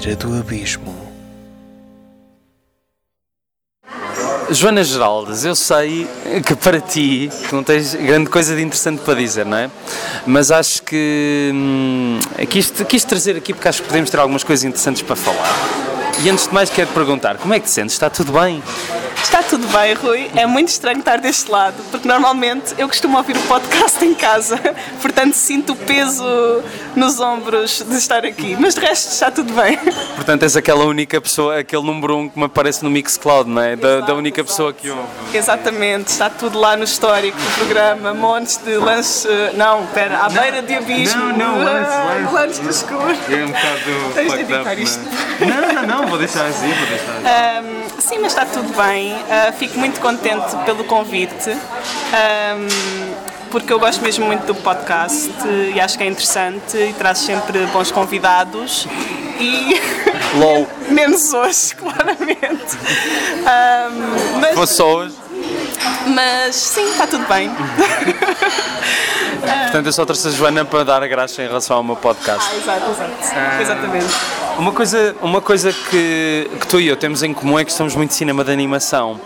beira do abismo. Joana Geraldes, eu sei que para ti não tens grande coisa de interessante para dizer, não é? Mas acho que hum, quis, quis trazer aqui porque acho que podemos ter algumas coisas interessantes para falar. E antes de mais quero perguntar, como é que te sentes? Está tudo bem? Está tudo bem, Rui. É muito estranho estar deste lado, porque normalmente eu costumo ouvir o podcast em casa, portanto sinto o peso nos ombros de estar aqui. Mas de resto está tudo bem. Portanto, és aquela única pessoa, aquele número um que me aparece no Mixcloud, não é? Da, da única pessoa que ouve. Exatamente, está tudo lá no histórico do programa, montes de lanche. Não, espera, à beira de abismo. Não, não, Ah, lance. Lanche no escuro. É um bocado Tens de editar up, isto. Não, não, não, vou deixar assim, vou deixar. Ahm, sim, mas está tudo bem. Ah, fico muito contente pelo convite, ahm, porque eu gosto mesmo muito do podcast e acho que é interessante e traz sempre bons convidados. E LOL, menos hoje, claramente. Ahm, mas, fosse hoje. mas sim, está tudo bem. Portanto, eu só trouxe a Joana para dar a graça em relação ao meu podcast. Ah, exato, exato. Exatamente. Uma coisa, uma coisa que, que tu e eu temos em comum é que estamos muito de cinema de animação.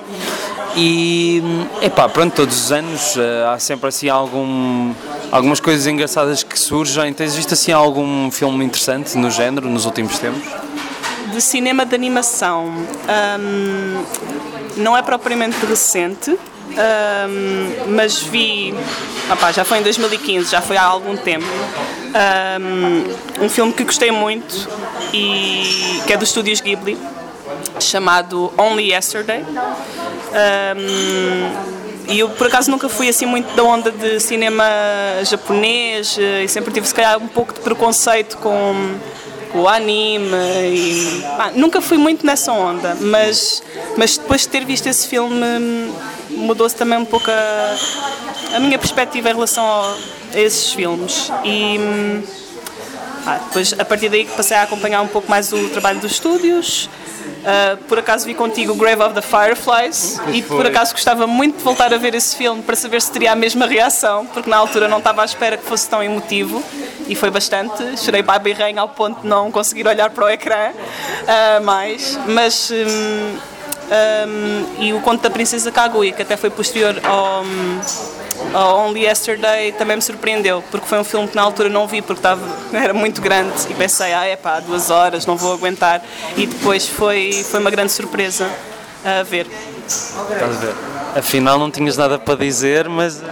E, epá, pronto, todos os anos eh, há sempre assim algum, algumas coisas engraçadas que surgem. Tens visto assim algum filme interessante no género nos últimos tempos? De cinema de animação, ahm, não é propriamente recente, ahm, mas vi, opá, já foi em 2015, já foi há algum tempo, ahm, um filme que gostei muito e que é dos estúdios Ghibli, chamado Only Yesterday. Ahm, e eu por acaso nunca fui assim muito da onda de cinema japonês eh, e sempre tive se calhar um pouco de preconceito com o anime e nunca fui muito nessa onda, mas, mas depois de ter visto esse filme mudou-se também um pouco a, a minha perspectiva em relação ao- a esses filmes e hum, ah, depois, a partir daí, passei a acompanhar um pouco mais o trabalho dos estúdios. Ah, por acaso vi contigo Grave of the Fireflies e por foi. acaso gostava muito de voltar a ver esse filme para saber se teria a mesma reação, porque na altura não estava à espera que fosse tão emotivo e foi bastante. Chorei baba e rainha ao ponto de não conseguir olhar para o ecrã ah, mais. Mas. hum, hum, e o conto da Princesa Kaguya, que até foi posterior ao. ao Only Yesterday também me surpreendeu, porque foi um filme que na altura não vi porque estava, era muito grande e pensei, ah, é pá, duas horas, não vou aguentar. E depois foi, foi uma grande surpresa a ver. Estás a ver? Afinal, não tinhas nada para dizer, mas.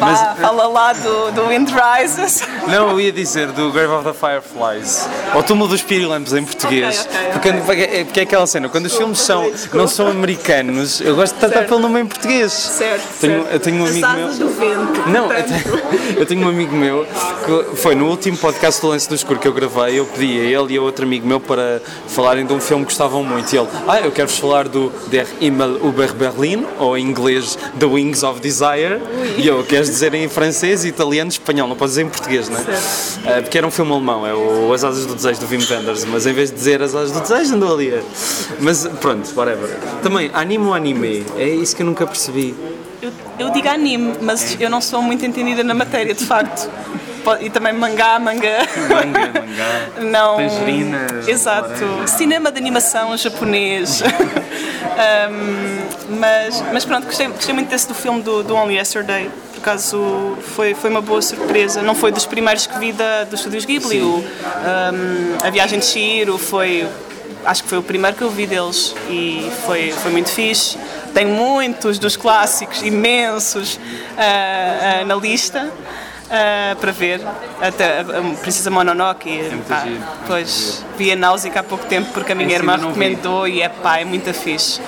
Vá, fala lá do, do Wind Rises. Não, eu ia dizer do Grave of the Fireflies, ou Túmulo dos Pirilampos em português. Ok, ok, porque, porque é, porque é aquela cena, quando os filmes são, não são americanos, eu gosto de tratar Certo. pelo nome em português. Certo, Tenho, certo. eu tenho um amigo meu. do vento. Não, eu tenho, eu tenho um amigo meu que foi no último podcast do Lance do Escuro que eu gravei. Eu pedi a ele e a outro amigo meu para falarem de um filme que gostavam muito. E ele, ah, eu quero-vos falar do Der Himmel über Berlin, ou em inglês The Wings of Desire. E eu, queres dizer em francês, italiano, espanhol, não podes dizer em português, não é? Ah, porque era um filme alemão, é o As Asas do Desejo do Wim Wenders, mas em vez de dizer As Asas do Desejo, andou ali. a- Mas pronto, whatever. Também, anime ou anime? É isso que eu nunca percebi. Eu, eu digo anime, mas eu não sou muito entendida na matéria, de facto. E também mangá, manga. Manga, mangá. Não. Tangerina, Exato. laranja. Cinema de animação japonês. Um, mas, mas pronto, gostei, gostei muito desse do filme do, do Only Yesterday. Por acaso foi, foi uma boa surpresa. Não foi dos primeiros que vi da, dos estúdios Ghibli. O, um, a Viagem de Shiro foi. Acho que foi o primeiro que eu vi deles e foi, foi muito fixe. Tem muitos dos clássicos, imensos, ah, ah, na lista. ah, para ver até a a Princesa Mononoke muito pá, giro, muito pois vi a Náusea há pouco tempo porque a minha irmã não vi. recomendou e é pá, é muito fixe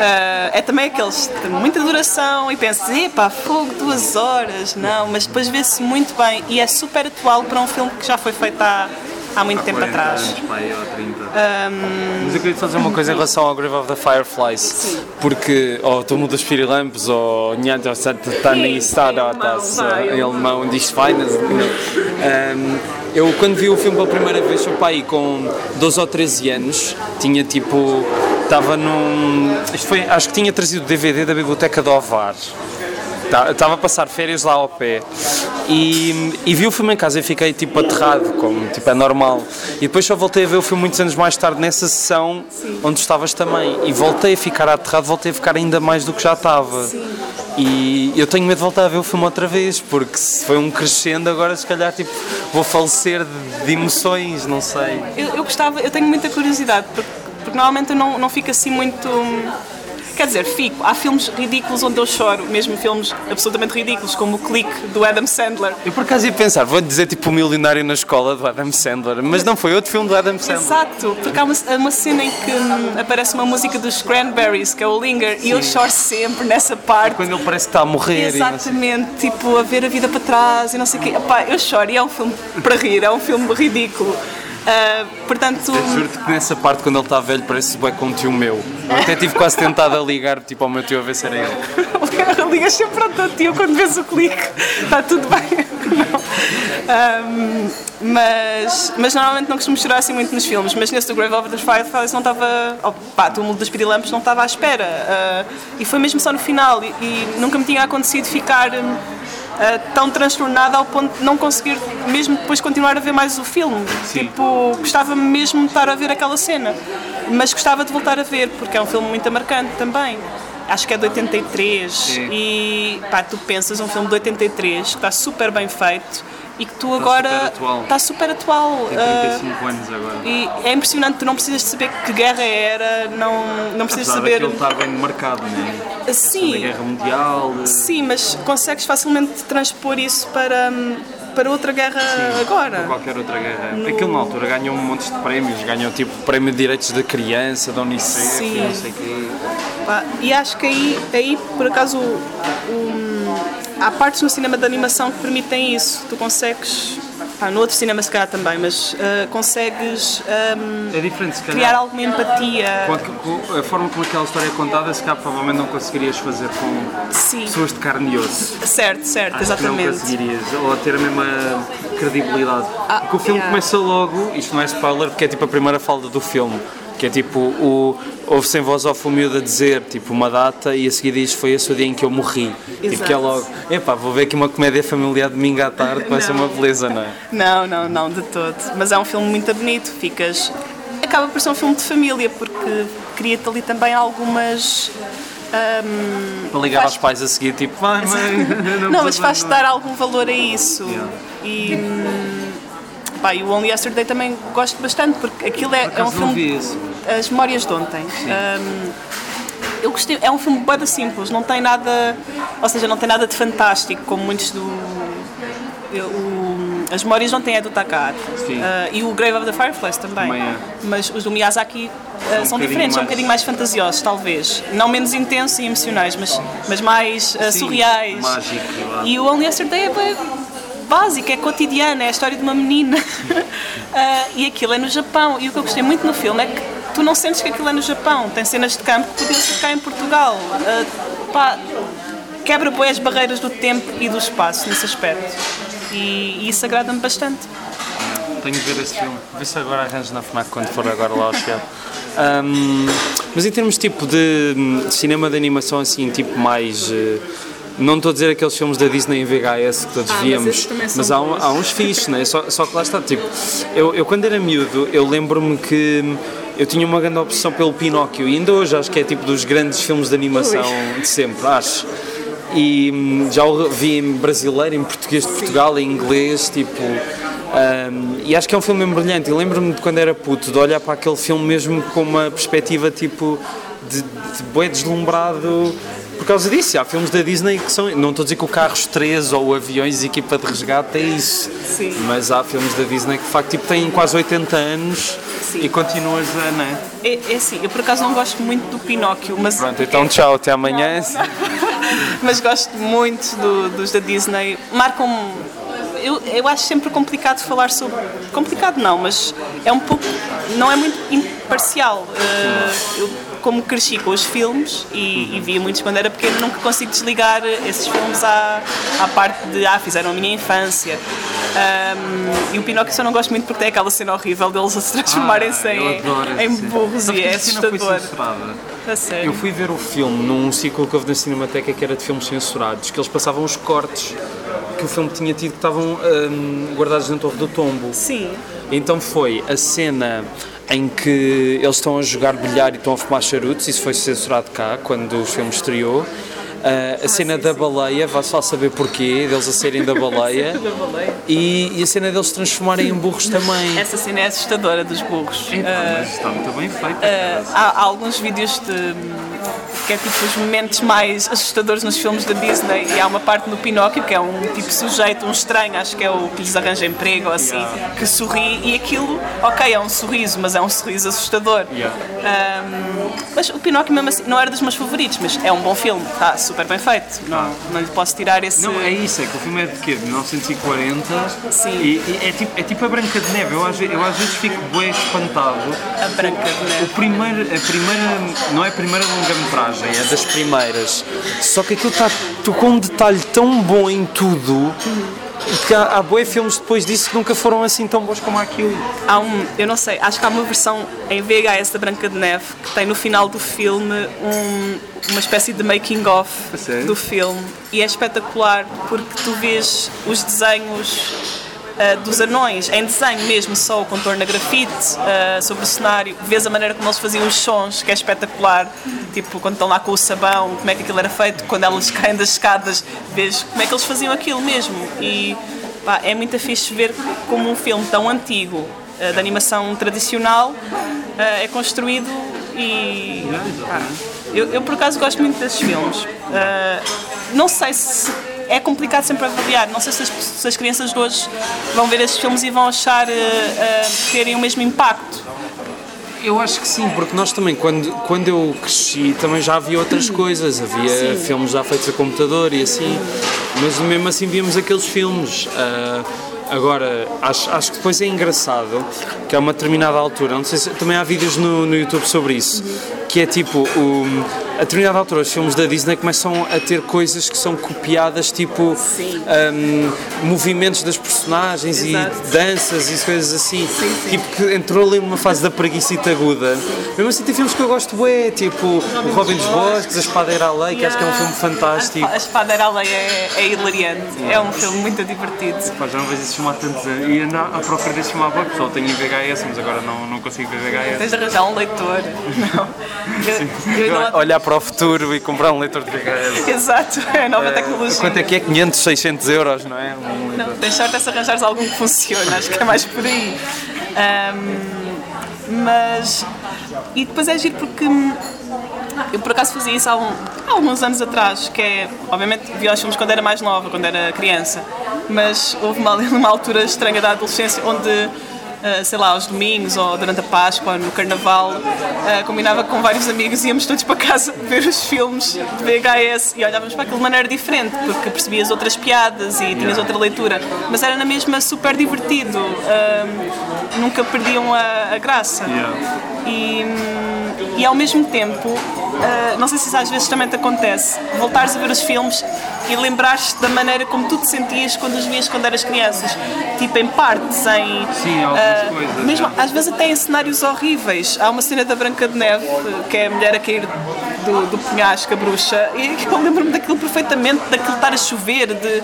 Ah, é também aqueles de muita duração e pensas, epá, fogo, duas horas. Não, mas depois vê-se muito bem. E é super atual para um filme que já foi feito há, há muito tempo atrás. Mas eu queria dizer uma coisa em relação ao Grave of the Fireflies, porque, ou Túmulo dos Pirilampos, ou Nyanto Satani Staratas, em alemão diz Finance. Um, eu, quando vi o filme pela primeira vez, o pai com 12 ou 13 anos, tinha tipo. Estava num. Isto foi, acho que tinha trazido o DVD da biblioteca do Ovar. Estava a passar férias lá ao pé e, e vi o filme em casa e fiquei tipo aterrado, como tipo, é normal. E depois só voltei a ver o filme muitos anos mais tarde nessa sessão Sim. onde estavas também. E voltei a ficar aterrado, voltei a ficar ainda mais do que já estava. Sim. E eu tenho medo de voltar a ver o filme outra vez, porque se foi um crescendo, agora se calhar tipo, vou falecer de, de emoções, não sei. Eu, eu, gostava, eu tenho muita curiosidade, porque, porque normalmente eu não, não fico assim muito Quer dizer, fico. Há filmes ridículos onde eu choro, mesmo filmes absolutamente ridículos, como o Clique do Adam Sandler. Eu por acaso ia pensar, vou dizer tipo o Milionário na Escola do Adam Sandler, mas não foi outro filme do Adam Sandler. Exato, porque há uma, uma cena em que hum, aparece uma música dos Cranberries, que é o Linger, Sim. e eu choro sempre nessa parte. É quando ele parece que está a morrer. Exatamente, tipo a ver a vida para trás e não sei o quê. Epá, eu choro e é um filme para rir, é um filme ridículo. Uh, portanto. Eu juro-te que nessa parte, quando ele está velho, parece bem com um tio meu. Eu até tive quase tentado a ligar tipo, ao meu tio a ver se era ele. Ligas sempre ao teu tio quando vês o clique. Está tudo bem. Um, mas, mas normalmente não costumo chorar assim muito nos filmes. Mas nesse do Grave of the Fireflies não estava. Oh, pá, do Mundo das Pirilampos não estava à espera. Uh, e foi mesmo só no final. E, e nunca me tinha acontecido ficar. Um, uh, tão transtornada ao ponto de não conseguir mesmo depois continuar a ver mais o filme. Sim. Tipo, gostava mesmo de estar a ver aquela cena, mas gostava de voltar a ver porque é um filme muito marcante também. Acho que é de 83 Sim. e pá, tu pensas um filme de 83 que está super bem feito e que tu agora está super atual. Tem 35 uh, anos agora. E é impressionante, tu não precisas de saber que guerra era, não, não precisas Apesar saber. ele está bem marcado, não é? Sim. Da guerra mundial. Sim, mas consegues facilmente transpor isso para para outra guerra Sim, agora. Para qualquer outra guerra. No... Aquilo na altura ganhou um monte de prémios, ganhou tipo prémio de direitos da criança, da Unicef, Sim. não sei o quê. E acho que aí, aí por acaso, um, há partes no cinema de animação que permitem isso. Tu consegues ah, no outro cinema se calhar também, mas uh, consegues um, é diferente, se criar alguma empatia. Com a, a, forma como aquela história é contada, se calhar provavelmente não conseguirias fazer com Sim. pessoas de carne e osso. Certo, certo, Acho exatamente. não conseguirias, ou ter a mesma credibilidade. Ah, porque o filme yeah. começa logo, isto não é spoiler, porque é tipo a primeira falda do filme que é tipo o ouve sem voz ao miúdo a dizer tipo uma data e a seguir diz foi esse o dia em que eu morri. Exato. tipo que é logo epá vou ver aqui uma comédia familiar domingo à tarde vai ser uma beleza não é? Não não não de todo. Mas é um filme muito bonito ficas acaba por ser um filme de família porque cria-te ali também algumas um, para ligar faz... aos pais a seguir tipo vai mãe não, não mas faz dar algum valor a isso. Yeah. e hum, Pá, e o Only Yesterday também gosto bastante, porque aquilo é, é um filme. As Memórias de Ontem. Um, eu gostei, é um filme bem simples, não tem nada. Ou seja, não tem nada de fantástico, como muitos do. O, as Memórias não têm é do Takahata. Uh, e o Grave of the Fireflies também. também é. Mas os do Miyazaki uh, são, um diferentes, mais... são um bocadinho mais fantasiosos, talvez. Não menos intensos e emocionais, mas, mas mais uh, Sim, surreais. Mágico, e o Only Yesterday é bem básica, é cotidiana, é a história de uma menina. uh, e aquilo é no Japão. E o que eu gostei muito no filme é que tu não sentes que aquilo é no Japão. Tem cenas de campo que podiam ser cá em Portugal. Uh, pá, quebra bem as barreiras do tempo e do espaço nesse aspecto. E, e isso agrada-me bastante. Tenho de ver esse filme. Vê se agora arranjo na FNAC quando for agora lá ao Chiado. Um, mas em termos tipo de, de, cinema de animação assim, tipo mais. Uh, não estou a dizer aqueles filmes da Disney em VHS que todos ah, víamos, mas, mas há, um, há, uns fixos, né? só, só que lá está. Tipo, eu, eu quando era miúdo, eu lembro-me que eu tinha uma grande opção pelo Pinóquio e ainda hoje acho que é tipo dos grandes filmes de animação Ui. de sempre, acho. E hum, já o vi em brasileiro, em português de Portugal, em inglês, tipo. Um, e acho que é um filme brilhante. E lembro-me de quando era puto, de olhar para aquele filme mesmo com uma perspectiva tipo de, de deslumbrado por causa disso. Há filmes da Disney que são. Não estou a dizer que o Carros 3 ou Aviões e Equipa de Resgate é isso. Sim. Mas há filmes da Disney que de facto tipo, têm quase 80 anos Sim. e continuas a. Não é? É, é assim, eu por acaso não gosto muito do Pinóquio, mas. Pronto, então tchau, até amanhã. mas gosto muito do, dos da Disney. Marcam eu, eu acho sempre complicado falar sobre. Complicado não, mas é um pouco. Não é muito imparcial. Uh, eu, como cresci com os filmes e, e via muitos quando era pequeno, nunca consigo desligar esses filmes à, à parte de. Ah, fizeram a minha infância. Um, e o Pinóquio só não gosto muito porque tem aquela cena horrível deles a se transformarem-se ah, em, em burros e é assustador. Eu fui ver o filme num ciclo que houve na Cinemateca que era de filmes censurados, que eles passavam os cortes que o filme tinha tido que estavam hum, guardados Torre do Tombo. Sim. Então foi a cena em que eles estão a jogar bilhar e estão a fumar charutos, isso foi censurado cá, quando o filme estreou. Uh, a cena sim, da sim. baleia, vai só saber porquê, deles a serem da baleia. Da baleia. E, e a cena deles se transformarem em burros também. Essa cena é assustadora dos burros. Ah, Mas está muito bem feito. ah, há, há alguns vídeos de que é tipo os momentos mais assustadores nos filmes da Disney e há uma parte no Pinóquio que é um tipo sujeito, um estranho, acho que é o que lhes arranja emprego ou assim, Yeah. que sorri e aquilo, ok, é um sorriso, mas é um sorriso assustador. Yeah. Ahm, mas o Pinóquio mesmo assim não era dos meus favoritos, mas é um bom filme, está super bem feito. Não, não lhe posso tirar esse. Não, é isso, é que o filme é de quê? De 1940 Sim. e, e é, tipo, é tipo a Branca de Neve. Eu às, eu às vezes fico bem espantado. A Branca de O Neve. primeiro, a primeira, não é a primeira longa-metragem, é das primeiras. Só que aquilo está com um detalhe tão bom em tudo que há, há bué filmes depois disso que nunca foram assim tão bons como aquilo. Há um, eu não sei, acho que há uma versão em VHS da Branca de Neve que tem no final do filme um- uma espécie de making of do filme e é espetacular porque tu vês os desenhos ah, dos anões, em desenho mesmo, só o contorno na grafite, ah, sobre o cenário, vês a maneira como eles faziam os sons, que é espetacular, tipo quando estão lá com o sabão, como é que aquilo era feito, quando elas caem das escadas, vês como é que eles faziam aquilo mesmo e pá, é muito fixe ver como um filme tão antigo, ah, de animação tradicional, é construído e pá, eu, eu por acaso gosto muito desses filmes. Não sei se é complicado sempre avaliar. Não sei se as, se as crianças de hoje vão ver esses filmes e vão achar ah, ah, terem o mesmo impacto. Eu acho que sim, porque nós também, quando, quando eu cresci, também já havia outras coisas. Havia Sim. filmes já feitos a computador e assim, mas mesmo assim víamos aqueles filmes. Ah, agora, acho, acho que depois é engraçado que a uma determinada altura, não sei se também há vídeos no, no YouTube sobre isso, que é tipo, o, a determinada altura os filmes da Disney começam a ter coisas que são copiadas, tipo ahm, movimentos das personagens Exato. e danças e coisas assim. Sim, sim. Tipo, que entrou ali numa fase da preguicita aguda. Mesmo assim, tem filmes que eu gosto bué, tipo O Robin dos Bosques, A Espada Era a Lei, que acho que é um filme fantástico. A Espada Era a Lei é, é hilariante. É um filme muito divertido. Pá, já não vejo esse filme há tantos anos. E ando à procura desse filme há pouco, pessoal. Tenho em VHS, mas agora não, não consigo ver VHS. Tens de arranjar um leitor. Não. Eu, eu ainda lá- Olhar para o futuro e comprar um leitor de VHS. Exato, é a nova tecnologia. Quanto é que é? 500, 600 euros, não é? Um Não, tens sorte é se arranjares algum que funcione, acho que é mais por aí. Ahm, mas. E depois é giro porque. hum, Eu por acaso fazia isso há, um- há alguns anos atrás, que é. Obviamente via os filmes quando era mais nova, quando era criança, mas houve uma, uma altura estranha da adolescência onde. Ah, sei lá, aos domingos ou durante a Páscoa, no Carnaval, ah, combinava com vários amigos e íamos todos para casa ver os filmes de VHS e olhávamos para aquilo de maneira diferente, porque percebias outras piadas e tinhas outra leitura, mas era na mesma super divertido, ah, nunca perdiam a, a graça. E, e ao mesmo tempo, ah, não sei se às vezes também te acontece, voltares a ver os filmes e lembrares-te da maneira como tu te sentias quando os vias quando eras crianças, tipo em partes, em. Sim, algumas ah, coisas, Mesmo, é. às vezes até em cenários horríveis. Há uma cena da Branca de Neve, que é a mulher a cair do, do penhasco, a bruxa, e eu lembro-me daquilo perfeitamente, daquilo estar a chover, de.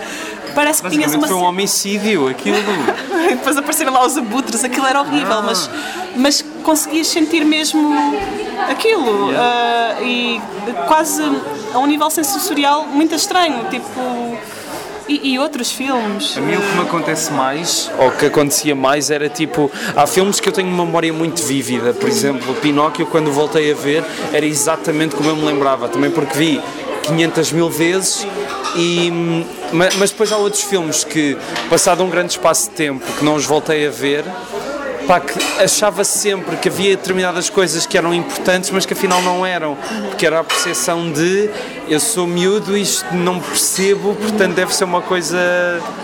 Parece que tinhas uma. foi um homicídio, aquilo. Depois apareceram lá os abutres, aquilo era horrível, mas, mas conseguias sentir mesmo aquilo. ah, e quase a um nível sensorial muito estranho, tipo. E, e outros filmes. A mim o que me acontece mais, ou que acontecia mais, era tipo, há filmes que eu tenho uma memória muito vívida, por exemplo, Pinóquio, quando voltei a ver, era exatamente como eu me lembrava, também porque vi 500 mil vezes, e, hum, ma- mas depois há outros filmes que, passado um grande espaço de tempo, que não os voltei a ver, pá, que achava sempre que havia determinadas coisas que eram importantes, mas que afinal não eram, porque era a percepção de eu sou miúdo e isto não percebo, portanto deve ser uma coisa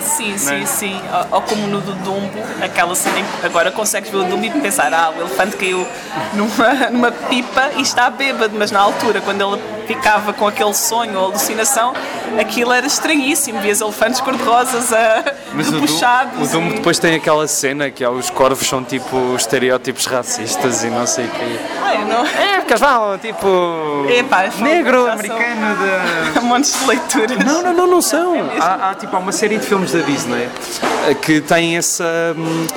Sim, sim, Né? sim. Ou, como no do Dumbo, aquela cena em que agora consegues ver o Dumbo e pensar, ah, o elefante caiu numa, numa pipa e está bêbado, mas na altura, quando ele ficava com aquele sonho ou alucinação, aquilo era estranhíssimo. Vias elefantes cor-de-rosas a Mas o Dumbo, repuxados. o Dumbo e- depois tem aquela cena que é, os corvos são tipo estereótipos racistas e não sei o quê. Ah, eu não. É, porque eles falam tipo. Epá, negro, americano de. Montes de leituras. Não, não, não, não são. Há, há, tipo, há uma série de filmes da Disney que têm essa. hum,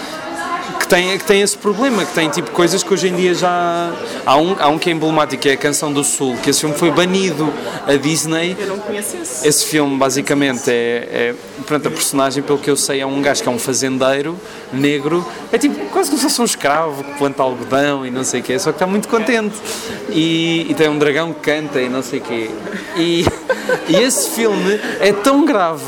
Que tem, que tem esse problema, que tem tipo coisas que hoje em dia já. Há um, há um que é emblemático, que é a Canção do Sul, que esse filme foi banido. A Disney Eu não conheço esse. esse filme basicamente é, é pronto, a personagem, pelo que eu sei, é um gajo que é um fazendeiro negro, é tipo quase como se fosse um escravo que planta algodão e não sei o quê, só que está muito contente. E, e tem um dragão que canta e não sei o quê. E, e esse filme é tão grave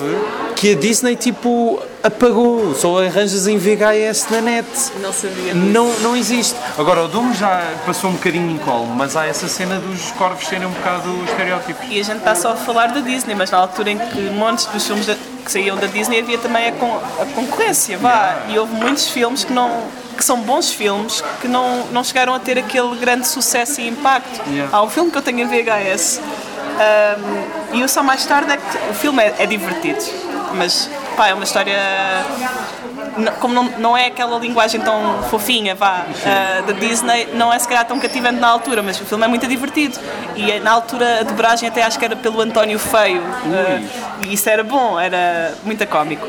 que a Disney tipo apagou, só arranjas em VHS na net. Não sabia. Não, não existe. Agora, o Doom já passou um bocadinho em colo, mas há essa cena dos corvos serem um bocado estereótipos. E a gente está só a falar da Disney, mas na altura em que montes dos filmes da- que saíam da Disney havia também a, con- a concorrência, vá. E houve muitos filmes que não que são bons filmes que não, não chegaram a ter aquele grande sucesso e impacto. Yeah. Há um filme que eu tenho em VHS um, e eu só mais tarde é que o filme é, é divertido, mas pá, é uma história como não, não é aquela linguagem tão fofinha, vá, ah, da Disney, não é se calhar tão cativante na altura, mas o filme é muito divertido. E eh, na altura a dobragem até acho que era pelo António Feio. ah, e isso era bom, era muito cómico.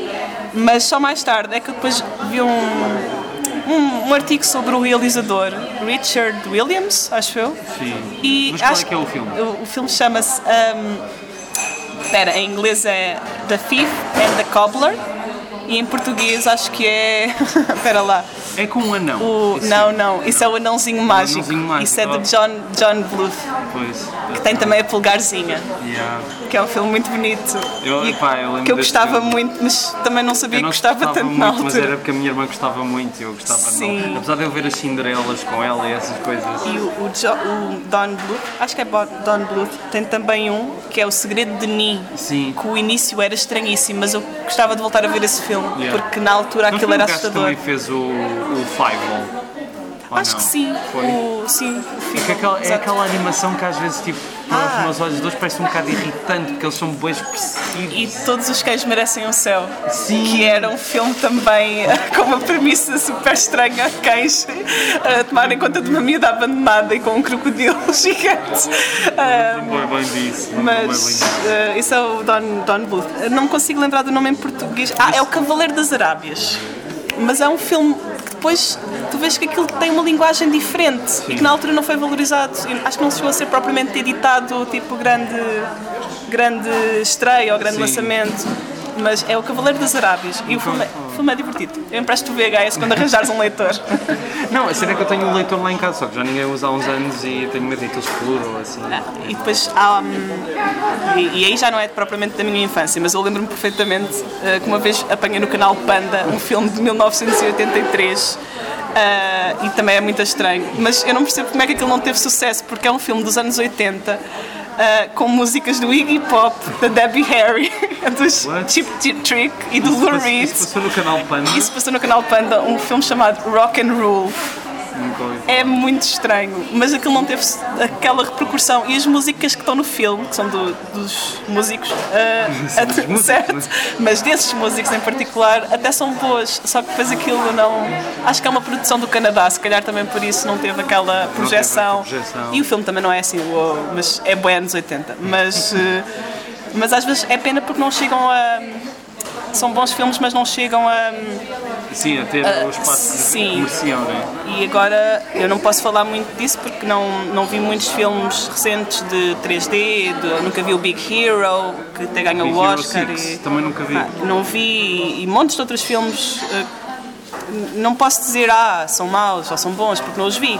Mas só mais tarde é que eu depois vi um, um, um artigo sobre o realizador Richard Williams, acho eu. Sim. E Mas qual é acho que é o filme? O, o filme chama-se. Um, espera, em inglês é The Thief and the Cobbler. E em português acho que é. Espera lá. É com um anão. O, não, não. Isso é o Anãozinho Mágico. Anãozinho Mágico, Isso é de oh. John, John Bluth. Pois. Que tem também a Pulgarzinha. Yeah. Que é um filme muito bonito. Eu- e pá, eu que eu gostava muito, mas também não sabia não que gostava, gostava tanto muito, mas era porque a minha irmã gostava muito e eu gostava Sim. não. Apesar de eu ver as Cinderelas com ela e essas coisas. E o, o Jo- o Don Bluth, acho que é Don Bluth, tem também um que é O Segredo de Ni. Sim. Que o início era estranhíssimo, mas eu gostava de voltar a ver esse filme, Yeah. porque na altura aquilo era assustador. também fez o, o Five Ou Acho não? que sim. Foi? O, sim, o. Porque aquela, é aquela animação que às vezes tipo, para Ah. os meus olhos dois parece um bocado irritante porque eles são bem expressivos. E Todos os Cães Merecem o Céu. Sim. Que era um filme também com uma premissa super estranha: cães a tomarem conta de uma miúda abandonada e com um crocodilo gigante. Ah, Não lembro bem disso. não lembro bem mas disso. eh, isso é o Don, Don Bluth. Não me consigo lembrar do nome em português. Ah, é o Cavaleiro das Arábias. Mas é um filme que depois tu vês que aquilo tem uma linguagem diferente e que na altura não foi valorizado. E Acho que não chegou a ser propriamente editado, tipo grande, grande estreia ou grande Sim. lançamento. Mas é o Cavaleiro das Arábias e o filme, é- filme é divertido. Eu empresto o VHS quando arranjares um leitor. Não, a cena é que eu tenho um leitor lá em casa, só que já ninguém usa há uns anos e tenho medo de que ele exploda ou assim. E depois há. hum, e, e aí já não é propriamente da minha infância, mas eu lembro-me perfeitamente eh, que uma vez apanhei no canal Panda um filme de 1983. eh, e também é muito estranho, mas eu não percebo como é que aquilo não teve sucesso, porque é um filme dos anos 80 eh, com músicas do Iggy Pop, da Debbie Harry, dos What? Chip Chip Trick e do Lou Reed. Isso passou no canal Panda. Isso passou no canal Panda um filme chamado Rock and Roll. É muito estranho, mas aquilo não teve aquela repercussão. E as músicas que estão no filme, que são do- dos músicos, São dos até- músicos, certo? né? mas desses músicos em particular, até são boas. Só que depois aquilo não. Acho que é uma produção do Canadá, se calhar também por isso não teve aquela projeção. projeção. E o filme também não é assim, uou, mas é bem anos 80. Mas, eh, mas às vezes é pena porque não chegam a. São bons filmes, mas não chegam a. Sim, a ter o espaço Ah, sim. comercial, é? E agora eu não posso falar muito disso porque não, não vi muitos filmes recentes de 3D, de- nunca vi o Big Hero, que até ganhou o Hero Oscar. E, também nunca vi. Ah, não vi e montes de outros filmes. eh, não posso dizer, ah, são maus ou são bons, porque não os vi.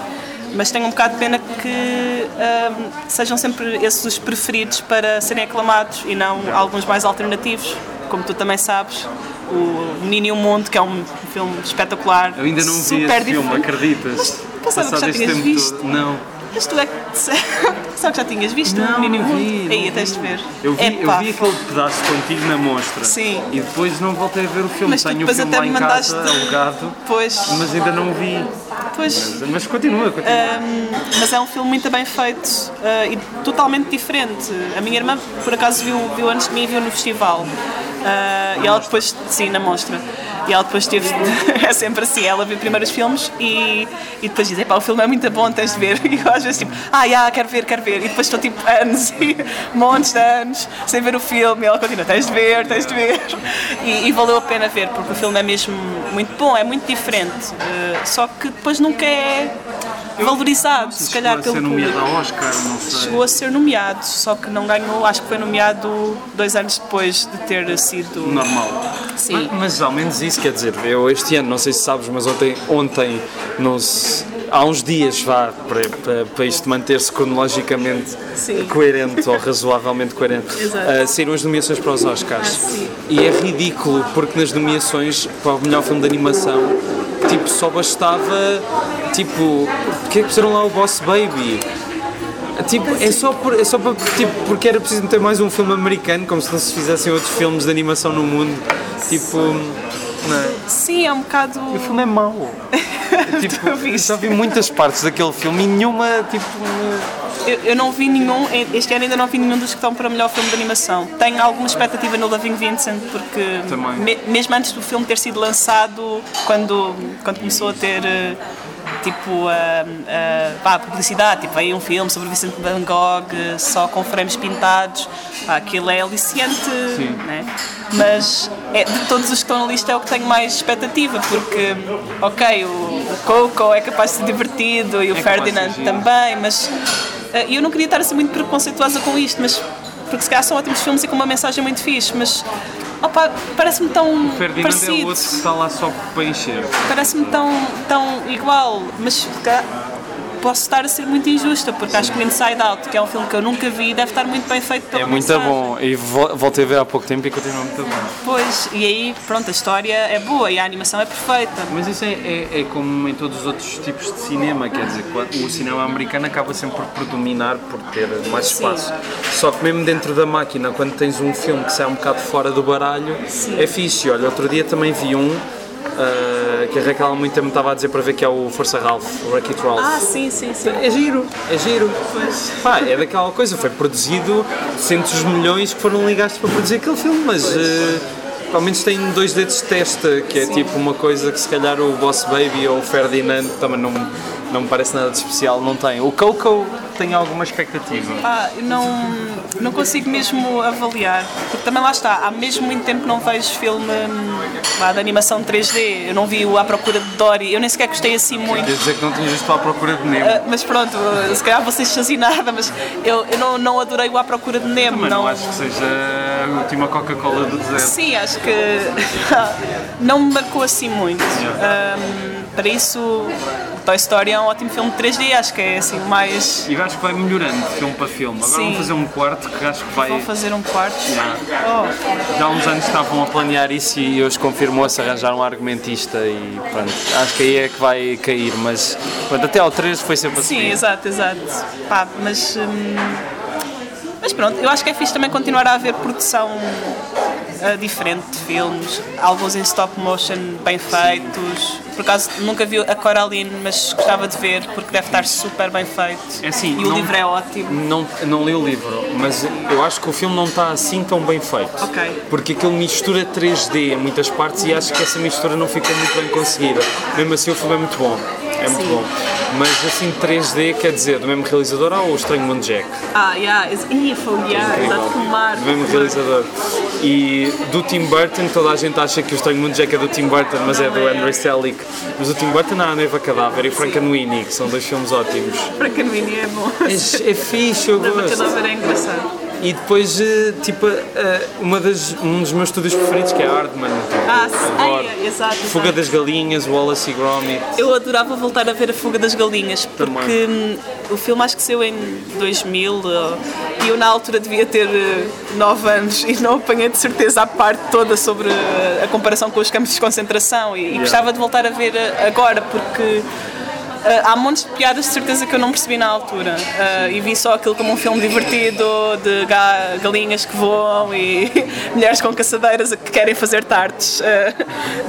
Mas tenho um bocado de pena que ahm, sejam sempre esses os preferidos para serem aclamados e não alguns mais alternativos. Como tu também sabes, o Menino e o Mundo, que é um filme espetacular. Eu ainda não vi super esse filme, acreditas? pensava que já Passado tinhas visto. todo. Não. Mas tu é que. Sabe que já tinhas visto Não, o Menino não o vi. Mundo? não Aí, tens de ver. Eu vi, eu vi aquele pedaço contigo na mostra. Sim. E depois não voltei a ver o filme. Mas Tenho o depois filme até lá em me casa, mandaste- alugado, Pois, mas ainda não o vi. pois. Mas, mas continua, continua. mas é um filme muito bem feito ah, e totalmente diferente. A minha irmã, por acaso, viu, viu antes de mim e viu no festival. Uh, e ela depois, sim, na mostra. E ela depois teve, é sempre assim, ela vê primeiro os filmes e, e depois diz, pá, o filme é muito bom, tens de ver. E eu às vezes tipo, ah, já, quero ver, quero ver. E depois estou tipo anos e montes de anos sem ver o filme e ela continua, tens de ver, tens de ver. E, e valeu a pena ver, porque o filme é mesmo muito bom, é muito diferente. Uh, só que depois nunca é valorizado, se calhar pelo público. Chegou a ser nomeado ao Oscar, não sei. Chegou a ser nomeado, só que não ganhou, acho que foi nomeado dois anos depois de ter sido... Normal. Sim. Mas, mas ao menos isso quer dizer, eu este ano, não sei se sabes, mas ontem, ontem nos, há uns dias vá para, para, para isto manter-se cronologicamente sim. coerente ou razoavelmente coerente, uh, saíram as nomeações para os Oscars. Ah, e é ridículo porque nas nomeações para o melhor filme de animação, tipo, só bastava, tipo, porque é que puseram lá o Boss Baby? Tipo, é só, por, é só para, tipo, porque era preciso ter mais um filme americano, como se não se fizessem outros filmes de animação no mundo. Tipo, é? Sim, é um bocado. O filme é mau. tipo, já vi muitas partes daquele filme e nenhuma, tipo. Eu, eu, não vi nenhum, este ano ainda não vi nenhum dos que estão para melhor filme de animação. Tenho alguma expectativa no Loving Vincent, porque me, mesmo antes do filme ter sido lançado, quando, quando começou a ter eh, tipo uh, pá, publicidade, tipo aí um filme sobre Vicente Van Gogh só com frames pintados, pá, aquilo é aliciante, né? mas é, de todos os que estão na lista é o que tenho mais expectativa, porque ok, o, o Coco é capaz de ser divertido e o é Ferdinand também, mas uh, eu não queria estar assim muito preconceituosa com isto, mas porque se calhar são ótimos filmes e com uma mensagem muito fixe, mas Opa, parece-me tão o Ferdinand parecido. é o outro que está lá só para encher. Parece-me tão, tão igual, mas posso estar a ser muito injusta, porque acho que o Inside Out, que é um filme que eu nunca vi, deve estar muito bem feito pela É muito mensagem. bom, e voltei a ver há pouco tempo e continua muito bom. Pois, e aí, pronto, a história é boa e a animação é perfeita. Mas isso é, é, é como em todos os outros tipos de cinema, quer dizer, o cinema americano acaba sempre por predominar, por ter mais espaço. Sim. Só que mesmo dentro da máquina, quando tens um filme que sai um bocado fora do baralho, Sim. é fixe. Olha, outro dia também vi um Uh, que a Raquel há muito tempo estava a dizer para ver que é o Força Ralph, o Wreck-It Ralph. Ah, sim, sim, sim. É giro, é giro. Pois. Pá, é daquela coisa, foi produzido centos de milhões que foram ligados para produzir aquele filme, mas uh, pelo menos tem dois dedos de testa, que é sim. tipo uma coisa que se calhar o Boss Baby ou o Ferdinand também não, não me parece nada de especial, não tem. O Coco tem alguma expectativa? Ah, não, não consigo mesmo avaliar, porque também lá está, há mesmo muito tempo que não vejo filme lá, de animação 3D, eu não vi o À Procura de Dory, eu nem sequer gostei assim muito. Quer dizer que não tinhas visto À Procura de Nemo? Uh, mas pronto, se calhar vocês nada, mas eu, eu não, não adorei o À Procura de Nemo. Também não, não acho que seja a última Coca-Cola do deserto. Sim, acho que não me marcou assim muito. Um, para isso Toy Story é um ótimo filme de 3D, acho que é assim o mais. E acho que vai melhorando de filme para filme. Agora Sim. vão fazer um quarto que acho que vai. Vão fazer um quarto? Oh. Já há uns anos estavam a planear isso e hoje confirmou-se arranjar um argumentista e pronto, acho que aí é que vai cair, mas pronto, até ao 3 foi sempre assim. Sim, exato, exato. Pá, mas. Hum, mas pronto, eu acho que é fixe também continuar a haver produção uh, diferente de filmes, alguns em stop motion bem feitos. Por acaso nunca vi a Coraline, mas gostava de ver porque deve estar super bem feito. É assim, e não, o livro é ótimo. Não, não li o livro, mas eu acho que o filme não está assim tão bem feito. Ok. Porque aquilo mistura 3D em muitas partes e acho que essa mistura não ficou muito bem conseguida. Mesmo assim, o filme é muito bom. É muito Sim. bom. Mas assim, 3D quer dizer do mesmo realizador ou o Estranho Mundo Jack? Ah, yeah, it's evil, yeah, exato, com mar. Do mesmo realizador. E do Tim Burton, toda a gente acha que o Estranho Mundo Jack é do Tim Burton, mas é do Andrew Selick. Mas o Tim Burton há a Neva Cadáver e Frankenweenie, que são dois filmes ótimos. Frankenweenie é bom. É, é fixe, eu gosto. Cadáver é engraçado. E depois, eh, tipo, eh, uma das, um dos meus estúdios preferidos, que é Hardman. Ah, sim, exato, Fuga das Galinhas, Wallace e Gromit. Eu adorava voltar a ver a Fuga das Galinhas, porque Também. Hum, o filme acho que saiu em 2000 e eu na altura devia ter 9 eh, anos e não apanhei de certeza a parte toda sobre a comparação com os campos de concentração e, yeah. gostava de voltar a ver agora, porque há montes de piadas de certeza que eu não percebi na altura. Uh, e vi só aquilo como um filme divertido de ga galinhas que voam e mulheres com caçadeiras que querem fazer tartes. Uh,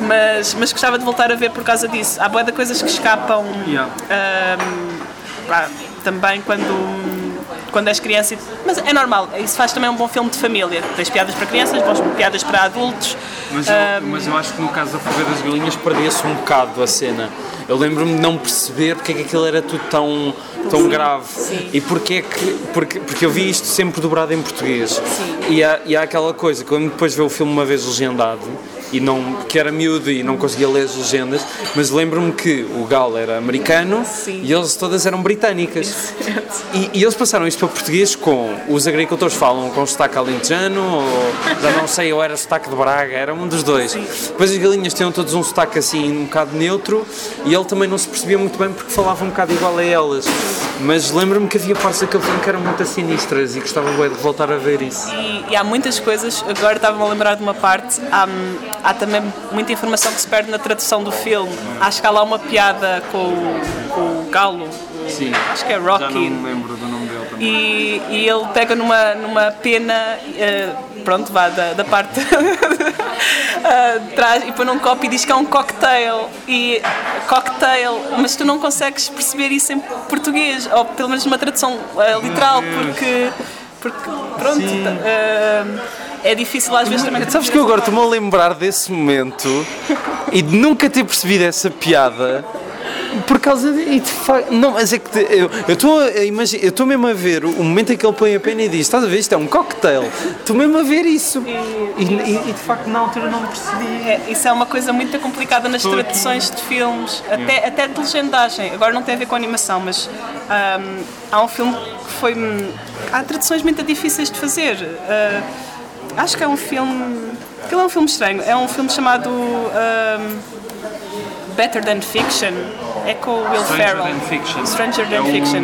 mas, mas gostava de voltar a ver por causa disso. Há boa de coisas que escapam yeah. também quando quando és criança. Mas é normal, isso faz também um bom filme de família. Tens piadas para crianças, boas piadas para adultos. Mas eu, mas eu acho que no caso da Fuga das Galinhas perdia-se um bocado a cena. Eu lembro-me de não perceber porque é que aquilo era tudo tão, tão grave. Sim. E porque é que. Porque, porque eu vi isto sempre dobrado em português. Sim. E há, e há aquela coisa que eu lembro depois de ver o filme uma vez legendado e não, que era miúdo e não conseguia ler as legendas, mas lembro-me que o Gal era americano Sim. e eles todas eram britânicas. E, e eles passaram isto para português com os agricultores falam com sotaque alentejano, ou já não sei, ou era sotaque de Braga, era um dos dois. Depois as galinhas tinham todos um sotaque assim, um bocado neutro, e ele também não se percebia muito bem porque falava um bocado igual a elas. Mas lembro-me que havia partes daquele filme que eram muito sinistras e gostava bué de voltar a ver isso. E, e há muitas coisas, agora estava-me a lembrar de uma parte, há, há também muita informação que se perde na tradução do filme. Acho que há lá uma piada com, o- com o galo, Sim. acho que é Rocky. lembro do nome. E, e ele pega numa, numa pena, eh, pronto, vá da, da parte ah, de trás e põe num copo e diz que é um cocktail. E cocktail, mas tu não consegues perceber isso em português, ou pelo menos numa tradução ah, literal, porque, porque pronto, é difícil às vezes também. Sabes que eu agora estou-me a lembrar desse momento e de nunca ter percebido essa piada por causa de. E de fa- não, mas é que eu eu estou eu estou mesmo a ver o momento em que ele põe a pena e diz: Estás a ver? Isto é um cocktail. Estou mesmo a ver isso. E, e- e de facto na altura não percebi. É, isso é uma coisa muito complicada nas Estou aqui. traduções de filmes, até, até de legendagem. Agora não tem a ver com animação, mas ahm, há um filme que foi. Há traduções muito difíceis de fazer. Ah, acho que é um filme. Aquilo é um filme estranho. É um filme chamado ahm, Better Than Fiction. É com o Will Ferrell. Stranger Than Fiction.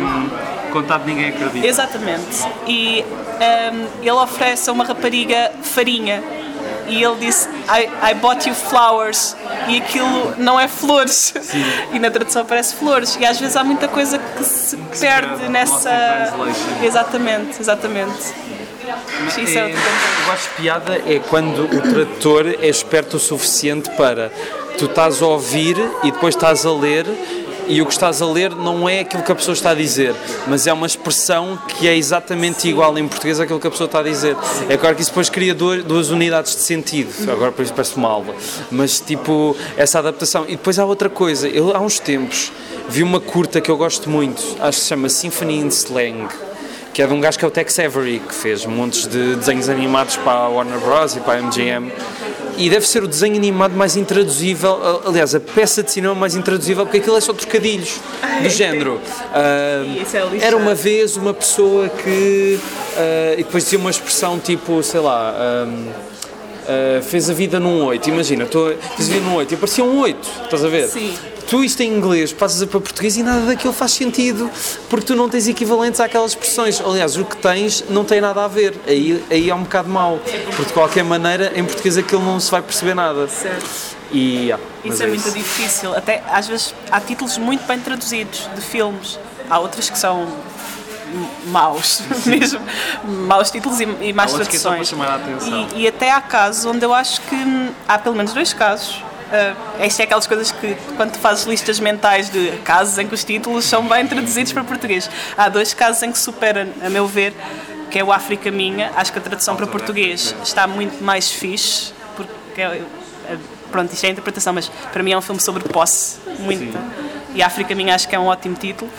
Contado ninguém acredita. Exatamente. E ehm, ele oferece a uma rapariga farinha. E ele disse, I, I bought you flowers. E aquilo não é flores. E na tradução parece flores. E às vezes há muita coisa que se perde perde, nessa. Exatamente, exatamente. Isso é coisa. eu acho piada é quando o tradutor é esperto o suficiente para tu estás a ouvir e depois estás a ler e o que estás a ler não é aquilo que a pessoa está a dizer, mas é uma expressão que é exatamente igual em português àquilo que a pessoa está a dizer. É claro que isso depois cria duas, duas unidades de sentido, agora por isso parece uma aula, mas tipo, essa adaptação. E depois há outra coisa, eu há uns tempos vi uma curta que eu gosto muito, acho que se chama Symphony in Slang que é de um gajo que é o Tex Avery, que fez montes de desenhos animados para a Warner Bros. e para a MGM. E deve ser o desenho animado mais intraduzível, aliás, a peça de cinema mais intraduzível, porque aquilo é só trocadilhos do género. Lixado. era uma vez uma pessoa que. ah, e depois dizia uma expressão tipo, sei lá. ah, ah, fez a vida num 8, imagina, estou- fez a vida num 8 e aparecia um 8, estás a ver? Sim. Tu isto em inglês passas a para português e nada daquilo faz sentido porque tu não tens equivalentes àquelas expressões. Aliás, o que tens não tem nada a ver. Aí, aí é um bocado mau. Porque de qualquer maneira em português aquilo não se vai perceber nada. Certo. E, ah, mas Isso é, muito difícil. Até às vezes há títulos muito bem traduzidos de filmes. Há outros que são maus, mesmo. Maus títulos e, e más é traduções. E, e até há casos onde eu acho que hum, há pelo menos dois casos. Uh, isto é aquelas coisas que quando tu fazes listas mentais de casos em que os títulos são bem traduzidos para português. Há dois casos em que supera, a meu ver, que é o África Minha. Acho que a tradução para português está muito mais fixe, porque é- é- pronto, isto é a interpretação, mas para mim é um filme sobre posse, muito. E África Minha acho que é um ótimo título.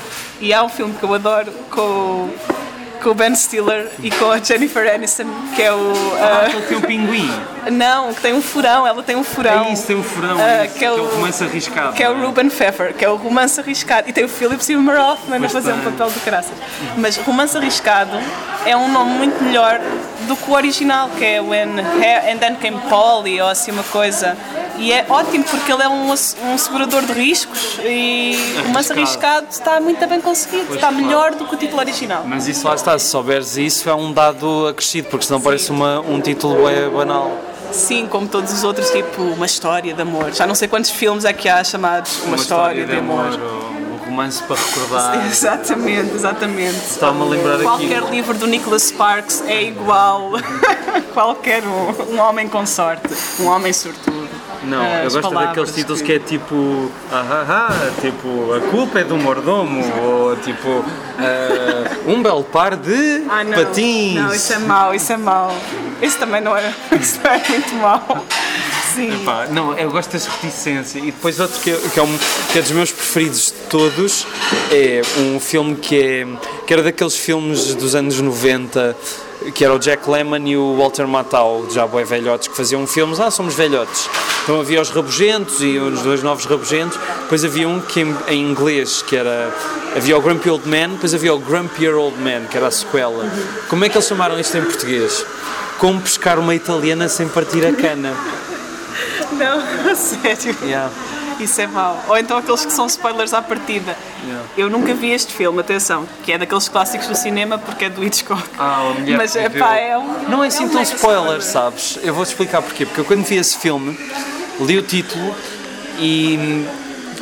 E há um filme que eu adoro com, com o Ben Stiller e com a Jennifer Aniston, que é o. Ah, uh, ele tem um pinguim. não, que tem um furão, ela tem um furão. É isso, tem um furão. Ah, é isso, que é o- romance arriscado. Que é o Ruben Pfeffer, que é o romance arriscado. E tem o Philip Seymour Hoffman a fazer um papel de caraças. Mas romance arriscado é um nome muito melhor do que o original, que é When Hair and Then Came Polly, ou assim uma coisa. E é ótimo porque ele é um, um segurador de riscos e romance arriscado está muito bem conseguido, está melhor do que o título original. Mas isso lá está, se souberes isso é um dado acrescido, porque senão parece uma, um título banal. Sim, como todos os outros, tipo uma história de amor. Já não sei quantos filmes é que há chamados Uma, história, de, amor. ou um romance para recordar. Exatamente, exatamente. Estava-me a lembrar aqui. Qualquer livro do Nicholas Sparks é igual. Qualquer um. Um homem com sorte. Um homem sortudo. Não, as eu gosto palavras daqueles títulos que... é tipo. Ah, ah, ah, tipo, a culpa é do mordomo, ou tipo. ah, um belo par de Ah, não. patins. Não, isso é mau, isso é mau. Isso também não é, isso é muito mau. Sim. Pá, não, eu gosto dessa reticência. E depois outro que, é- que, é um, que é dos meus preferidos de todos é um filme que, é, que era daqueles filmes dos anos 90 que era o Jack Lemmon e o Walter Matthau, já boi velhotes, que faziam filmes, ah, somos velhotes. Então havia os Rabugentos e os dois novos Rabugentos, depois havia um que em, em inglês, que era, havia o Grumpy Old Man, depois havia o Grumpier Old Man, que era a sequela. Como é que eles chamaram isto em português? Como pescar uma italiana sem partir a cana. Não, a sério. Yeah. Isso é mau. Ou então aqueles que são spoilers à partida. Yeah. Eu nunca vi este filme, atenção, que é daqueles clássicos do cinema porque é do Hitchcock. Ah, a mulher Mas é pá, é um. Não é assim um tão mega spoiler, sabes? Eu vou-te explicar porquê. Porque eu quando vi esse filme, li o título e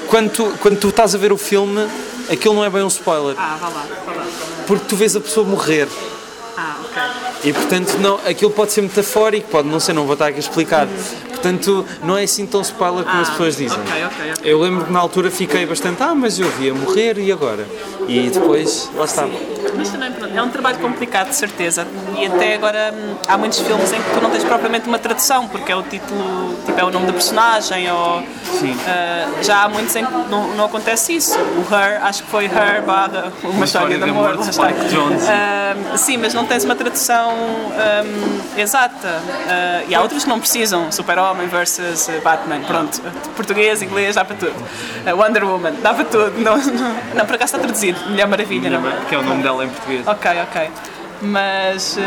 quando tu, quando tu estás a ver o filme, aquilo não é bem um spoiler. Ah, vá lá, vá lá. Porque tu vês a pessoa morrer. Ah, ok. E portanto, não, aquilo pode ser metafórico, pode não ser, não vou estar aqui a explicar. Portanto, não é assim tão spoiler como as Ah, pessoas dizem. Ok, ok, ok. Eu lembro que na altura fiquei bastante, ah, mas eu via morrer e agora? E depois, lá está. Mas também, pronto, é um trabalho complicado, de certeza. E até agora hum, há muitos filmes em que tu não tens propriamente uma tradução, porque é o título, tipo, é o nome da personagem, ou. Sim. ah, já há muitos em que não, não acontece isso. O Her, acho que foi Her barra uma, história, de amor. de lá está. Ah, sim, mas não tens uma tradução hum, exata. Ah, e há outros que não precisam. Super-Homem versus eh, Batman. Pronto. Português, inglês, dá para tudo. Ah, Wonder Woman, dá para tudo. Não, não, não, por acaso está traduzido. Mulher Maravilha, não é? Que é o nome dela em português. Ok, ok. Mas, hum,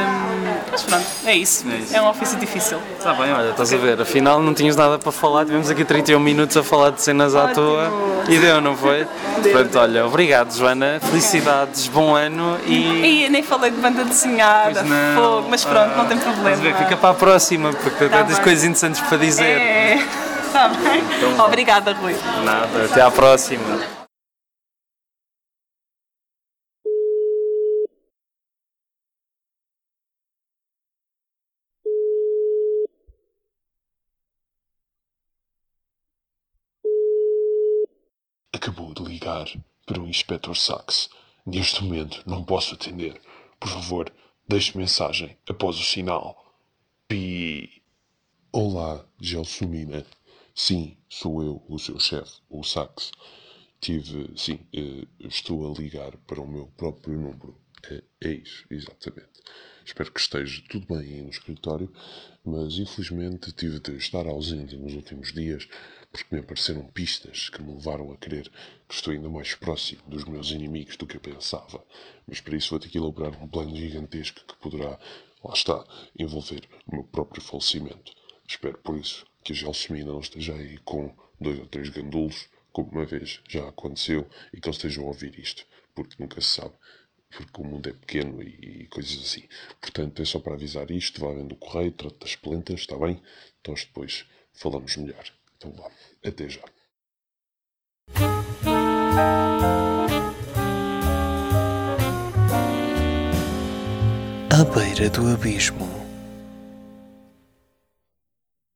mas pronto, é isso. É é isso. um ofício difícil. Está bem, olha, estás a ver, afinal não tinhas nada para falar, tivemos aqui 31 minutos a falar de cenas à Ótimo. toa e deu, não foi? Portanto, olha, obrigado Joana, felicidades, bom ano e. E nem falei de banda desenhada, fogo, mas pronto, não tem Estás a problema. fica para a próxima, porque Tá tens bem. coisas interessantes para dizer. É, está bem. Obrigada, Rui. Nada, até à próxima. Para o Inspector Sax. Neste momento não posso atender. Por favor, deixe mensagem após o sinal. Pi. Olá, Gelsomina. Sim, sou eu, o seu chefe, o Sax. Tive. Sim, eh, estou a ligar para o meu próprio número. É, é isso, exatamente. Espero que esteja tudo bem aí no escritório, mas infelizmente tive de estar ausente nos últimos dias porque me apareceram pistas que me levaram a crer que estou ainda mais próximo dos meus inimigos do que eu pensava. Mas para isso vou ter que elaborar um plano gigantesco que poderá, lá está, envolver o meu próprio falecimento. Espero por isso que a Gelsomina não esteja aí com dois ou três gandulos, como uma vez já aconteceu, e que eles estejam a ouvir isto, porque nunca se sabe porque o mundo é pequeno e, coisas assim. Portanto, é só para avisar isto, vá vendo o correio, trate das plantas, está bem? Então depois falamos melhor. Então vá, até já. À beira do abismo.